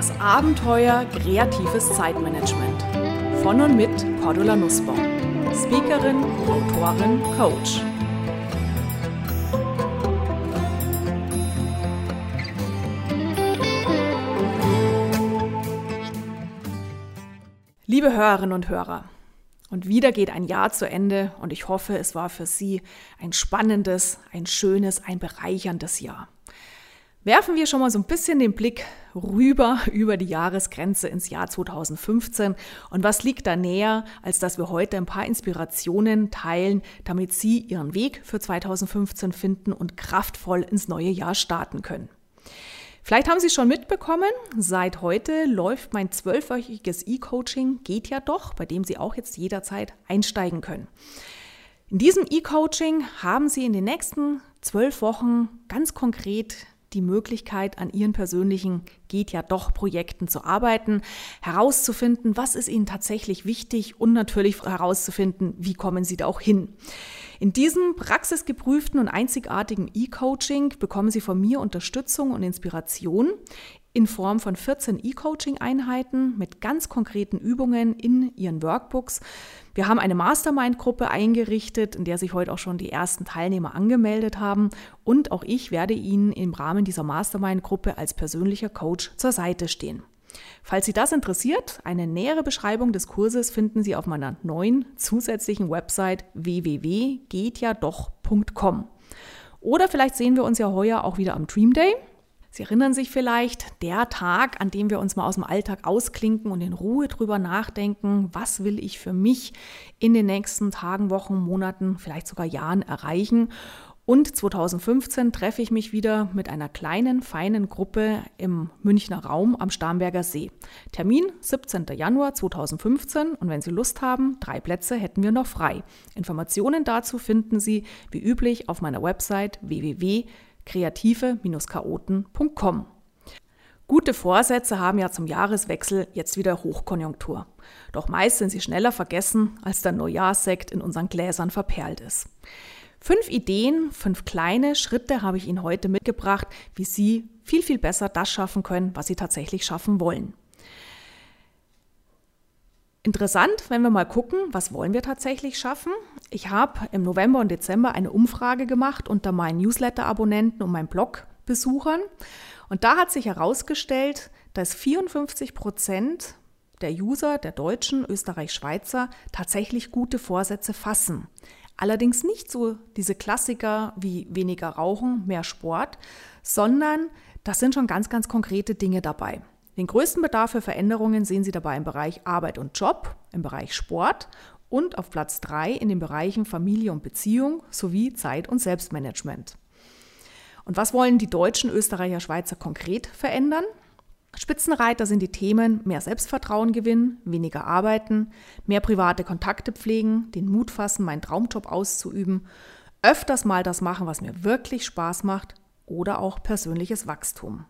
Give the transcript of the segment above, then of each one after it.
Das Abenteuer kreatives Zeitmanagement. Von und mit Cordula Nussbaum. Speakerin, Autorin, Coach. Liebe Hörerinnen und Hörer, und wieder geht ein Jahr zu Ende und ich hoffe, es war für Sie ein spannendes, ein schönes, ein bereicherndes Jahr. Werfen wir schon mal so ein bisschen den Blick rüber über die Jahresgrenze ins Jahr 2015. Und was liegt da näher, als dass wir heute ein paar Inspirationen teilen, damit Sie Ihren Weg für 2015 finden und kraftvoll ins neue Jahr starten können. Vielleicht haben Sie schon mitbekommen, seit heute läuft mein zwölfwöchiges E-Coaching Geht ja doch, bei dem Sie auch jetzt jederzeit einsteigen können. In diesem E-Coaching haben Sie in den nächsten zwölf Wochen ganz konkret die Möglichkeit, an ihren persönlichen geht ja doch Projekten zu arbeiten, herauszufinden, was ist ihnen tatsächlich wichtig und natürlich herauszufinden, wie kommen sie da auch hin. In diesem praxisgeprüften und einzigartigen E-Coaching bekommen Sie von mir Unterstützung und Inspiration in Form von 14 E-Coaching-Einheiten mit ganz konkreten Übungen in Ihren Workbooks. Wir haben eine Mastermind-Gruppe eingerichtet, in der sich heute auch schon die ersten Teilnehmer angemeldet haben. Und auch ich werde Ihnen im Rahmen dieser Mastermind-Gruppe als persönlicher Coach zur Seite stehen. Falls Sie das interessiert, eine nähere Beschreibung des Kurses finden Sie auf meiner neuen zusätzlichen Website www.gehtjadoch.com. Oder vielleicht sehen wir uns ja heuer auch wieder am Dream Day. Sie erinnern sich vielleicht, der Tag, an dem wir uns mal aus dem Alltag ausklinken und in Ruhe drüber nachdenken, was will ich für mich in den nächsten Tagen, Wochen, Monaten, vielleicht sogar Jahren erreichen und 2015 treffe ich mich wieder mit einer kleinen, feinen Gruppe im Münchner Raum am Starnberger See. Termin 17. Januar 2015 und wenn Sie Lust haben, drei Plätze hätten wir noch frei. Informationen dazu finden Sie wie üblich auf meiner Website www.kreative-chaoten.com. Gute Vorsätze haben ja zum Jahreswechsel jetzt wieder Hochkonjunktur. Doch meist sind sie schneller vergessen, als der Neujahrssekt in unseren Gläsern verperlt ist. Fünf Ideen, fünf kleine Schritte habe ich Ihnen heute mitgebracht, wie Sie viel, viel besser das schaffen können, was Sie tatsächlich schaffen wollen. Interessant, wenn wir mal gucken, was wollen wir tatsächlich schaffen. Ich habe im November und Dezember eine Umfrage gemacht unter meinen Newsletter-Abonnenten und meinen Blog-Besuchern. Und da hat sich herausgestellt, dass 54 Prozent der User, der Deutschen, Österreich, Schweizer, tatsächlich gute Vorsätze fassen. Allerdings nicht so diese Klassiker wie weniger Rauchen, mehr Sport, sondern das sind schon ganz, ganz konkrete Dinge dabei. Den größten Bedarf für Veränderungen sehen Sie dabei im Bereich Arbeit und Job, im Bereich Sport und auf Platz 3 in den Bereichen Familie und Beziehung sowie Zeit- und Selbstmanagement. Und was wollen die Deutschen, Österreicher, Schweizer konkret verändern? Spitzenreiter sind die Themen mehr Selbstvertrauen gewinnen, weniger arbeiten, mehr private Kontakte pflegen, den Mut fassen, meinen Traumjob auszuüben, öfters mal das machen, was mir wirklich Spaß macht oder auch persönliches Wachstum.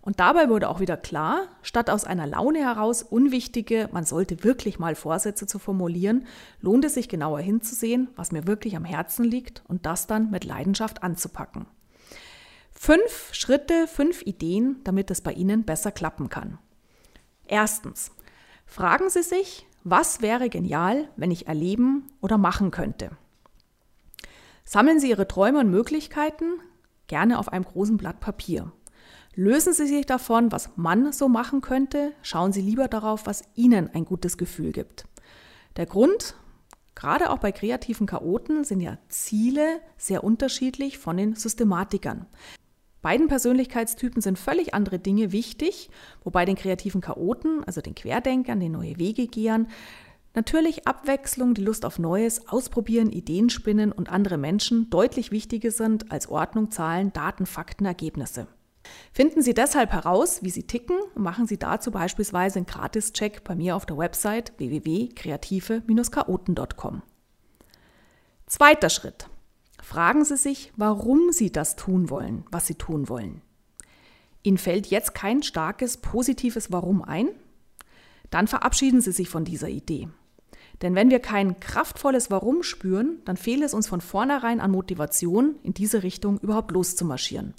Und dabei wurde auch wieder klar, statt aus einer Laune heraus unwichtige, man sollte wirklich mal Vorsätze zu formulieren, lohnt es sich genauer hinzusehen, was mir wirklich am Herzen liegt und das dann mit Leidenschaft anzupacken. Fünf Schritte, fünf Ideen, damit es bei Ihnen besser klappen kann. Erstens, fragen Sie sich, was wäre genial, wenn ich erleben oder machen könnte? Sammeln Sie Ihre Träume und Möglichkeiten gerne auf einem großen Blatt Papier. Lösen Sie sich davon, was man so machen könnte, schauen Sie lieber darauf, was Ihnen ein gutes Gefühl gibt. Der Grund, gerade auch bei kreativen Chaoten, sind ja Ziele sehr unterschiedlich von den Systematikern. Beiden Persönlichkeitstypen sind völlig andere Dinge wichtig, wobei den kreativen Chaoten, also den Querdenkern, den neue Wege gehern, natürlich Abwechslung, die Lust auf Neues, Ausprobieren, Ideen spinnen und andere Menschen deutlich wichtiger sind als Ordnung, Zahlen, Daten, Fakten, Ergebnisse. Finden Sie deshalb heraus, wie Sie ticken und machen Sie dazu beispielsweise einen Gratis-Check bei mir auf der Website www.kreative-chaoten.com. Zweiter Schritt. Fragen Sie sich, warum Sie das tun wollen, was Sie tun wollen. Ihnen fällt jetzt kein starkes, positives Warum ein? Dann verabschieden Sie sich von dieser Idee. Denn wenn wir kein kraftvolles Warum spüren, dann fehlt es uns von vornherein an Motivation, in diese Richtung überhaupt loszumarschieren.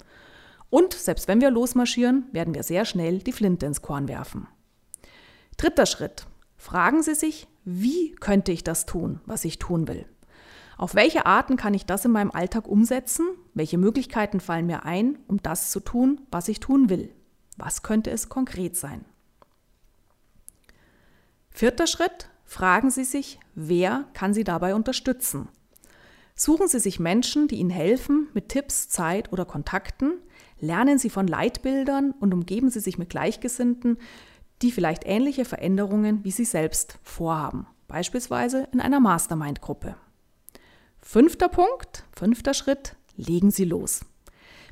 Und selbst wenn wir losmarschieren, werden wir sehr schnell die Flinte ins Korn werfen. Dritter Schritt. Fragen Sie sich, wie könnte ich das tun, was ich tun will? Auf welche Arten kann ich das in meinem Alltag umsetzen? Welche Möglichkeiten fallen mir ein, um das zu tun, was ich tun will? Was könnte es konkret sein? Vierter Schritt. Fragen Sie sich, wer kann Sie dabei unterstützen? Suchen Sie sich Menschen, die Ihnen helfen mit Tipps, Zeit oder Kontakten. Lernen Sie von Leitbildern und umgeben Sie sich mit Gleichgesinnten, die vielleicht ähnliche Veränderungen wie Sie selbst vorhaben, beispielsweise in einer Mastermind-Gruppe. Fünfter Punkt, fünfter Schritt, legen Sie los.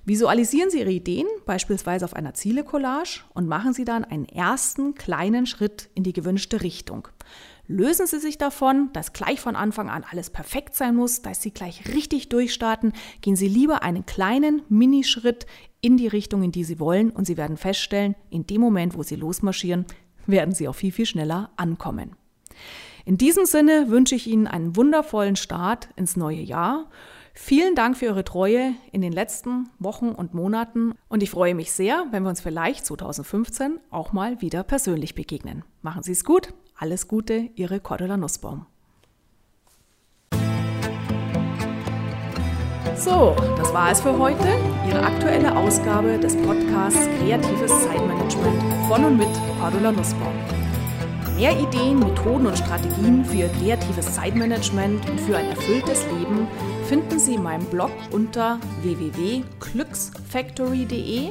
Visualisieren Sie Ihre Ideen beispielsweise auf einer Ziele-Collage und machen Sie dann einen ersten kleinen Schritt in die gewünschte Richtung. Lösen Sie sich davon, dass gleich von Anfang an alles perfekt sein muss, dass Sie gleich richtig durchstarten. Gehen Sie lieber einen kleinen Minischritt in die Richtung, in die Sie wollen und Sie werden feststellen, in dem Moment, wo Sie losmarschieren, werden Sie auch viel, viel schneller ankommen. In diesem Sinne wünsche ich Ihnen einen wundervollen Start ins neue Jahr. Vielen Dank für Ihre Treue in den letzten Wochen und Monaten und ich freue mich sehr, wenn wir uns vielleicht 2015 auch mal wieder persönlich begegnen. Machen Sie es gut, alles Gute, Ihre Cordula Nussbaum. So, das war es für heute. Ihre aktuelle Ausgabe des Podcasts Kreatives Zeitmanagement von und mit Cordula Nussbaum. Mehr Ideen, Methoden und Strategien für Ihr kreatives Zeitmanagement und für ein erfülltes Leben finden Sie in meinem Blog unter www.glücksfactory.de,